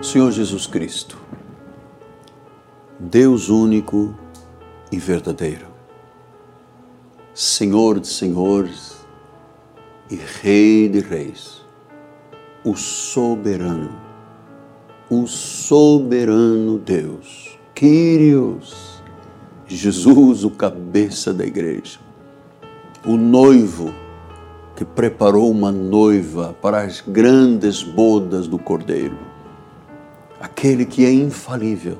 Senhor Jesus Cristo, Deus único e verdadeiro, Senhor de senhores e Rei de reis, o soberano, o soberano Deus, Kyrios, Jesus, o cabeça da igreja, o noivo que preparou uma noiva para as grandes bodas do Cordeiro aquele que é infalível,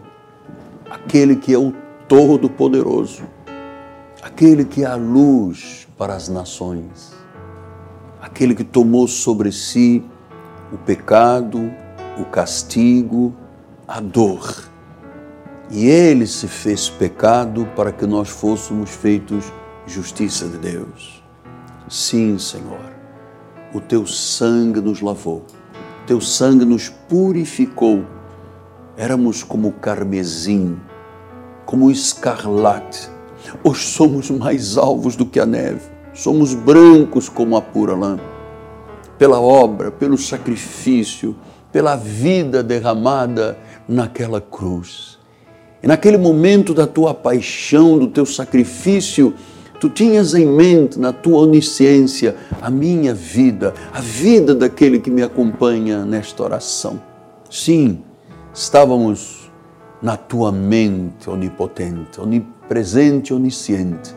aquele que é o Todo-Poderoso, aquele que é a luz para as nações, aquele que tomou sobre si o pecado, o castigo, a dor. E ele se fez pecado para que nós fôssemos feitos justiça de Deus. Sim, Senhor, o teu sangue nos lavou, o teu sangue nos purificou éramos como carmesim, como escarlate. Hoje somos mais alvos do que a neve, somos brancos como a pura lã. Pela obra, pelo sacrifício, pela vida derramada naquela cruz. E naquele momento da tua paixão, do teu sacrifício, tu tinhas em mente, na tua onisciência, a minha vida, a vida daquele que me acompanha nesta oração. Sim, estávamos na tua mente onipotente, onipresente, onisciente.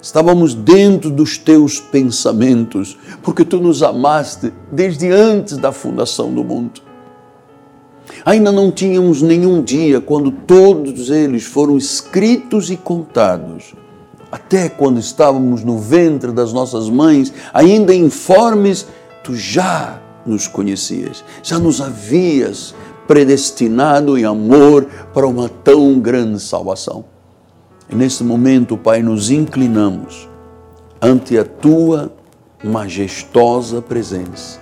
Estávamos dentro dos teus pensamentos, porque tu nos amaste desde antes da fundação do mundo. Ainda não tínhamos nenhum dia quando todos eles foram escritos e contados. Até quando estávamos no ventre das nossas mães, ainda informes, tu já nos conhecias, já nos havias predestinado em amor para uma tão grande salvação. E nesse momento, Pai, nos inclinamos ante a tua majestosa presença,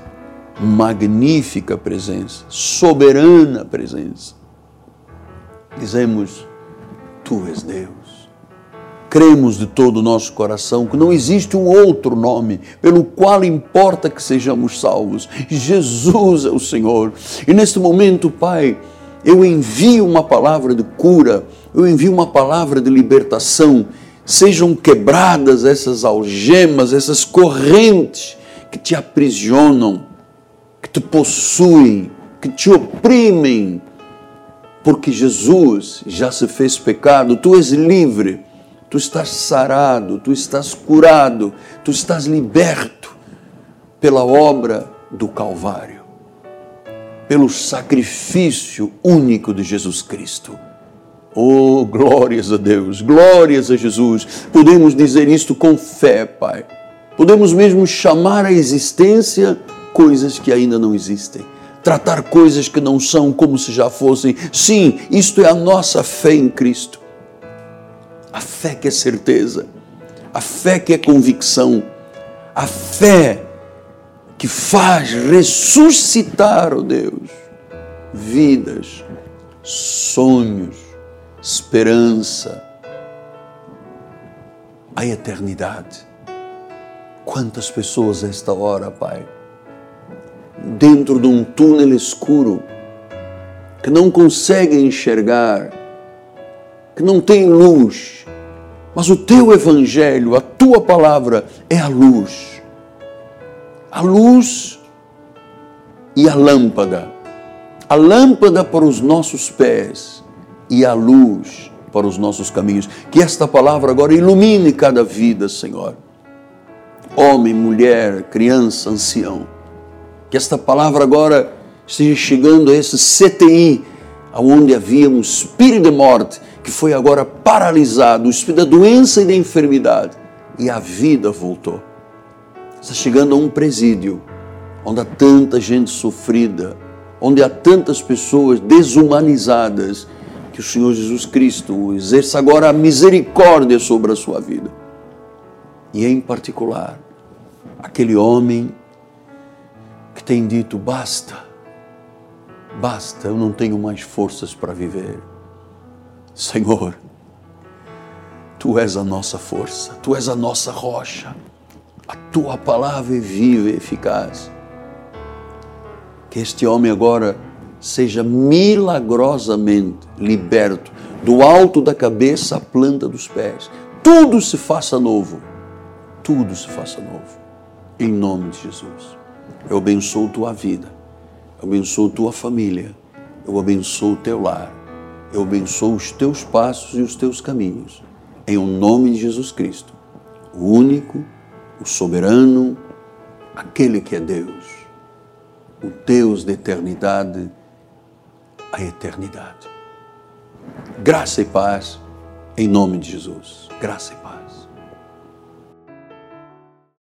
magnífica presença, soberana presença. Dizemos: Tu és Deus cremos de todo o nosso coração que não existe um outro nome pelo qual importa que sejamos salvos. Jesus é o Senhor. E neste momento, Pai, eu envio uma palavra de cura, eu envio uma palavra de libertação. Sejam quebradas essas algemas, essas correntes que te aprisionam, que te possuem, que te oprimem, porque Jesus já se fez pecado, tu és livre tu estás sarado, tu estás curado, tu estás liberto pela obra do Calvário, pelo sacrifício único de Jesus Cristo. Oh, glórias a Deus, glórias a Jesus. Podemos dizer isto com fé, Pai. Podemos mesmo chamar a existência coisas que ainda não existem. Tratar coisas que não são como se já fossem. Sim, isto é a nossa fé em Cristo a fé que é certeza, a fé que é convicção, a fé que faz ressuscitar, ó oh Deus, vidas, sonhos, esperança, a eternidade. Quantas pessoas esta hora, Pai, dentro de um túnel escuro, que não conseguem enxergar, que não têm luz, mas o teu evangelho, a tua palavra é a luz. A luz e a lâmpada. A lâmpada para os nossos pés e a luz para os nossos caminhos. Que esta palavra agora ilumine cada vida, Senhor. Homem, mulher, criança, ancião. Que esta palavra agora esteja chegando a esse CTI, onde havia um espírito de morte que foi agora paralisado, o espírito da doença e da enfermidade, e a vida voltou. Está chegando a um presídio onde há tanta gente sofrida, onde há tantas pessoas desumanizadas, que o Senhor Jesus Cristo exerça agora a misericórdia sobre a sua vida. E em particular, aquele homem que tem dito: basta, basta, eu não tenho mais forças para viver Senhor, Tu és a nossa força, Tu és a nossa rocha, a Tua palavra é viva e eficaz. Que este homem agora seja milagrosamente liberto do alto da cabeça à planta dos pés. Tudo se faça novo. Tudo se faça novo. Em nome de Jesus. Eu abençoo tua vida. Eu abençoo tua família. Eu abençoo o teu lar. Eu abençoo os teus passos e os teus caminhos. Em o nome de Jesus Cristo, o único, o soberano, aquele que é Deus, o Deus da eternidade a eternidade. Graça e paz em nome de Jesus. Graça e paz.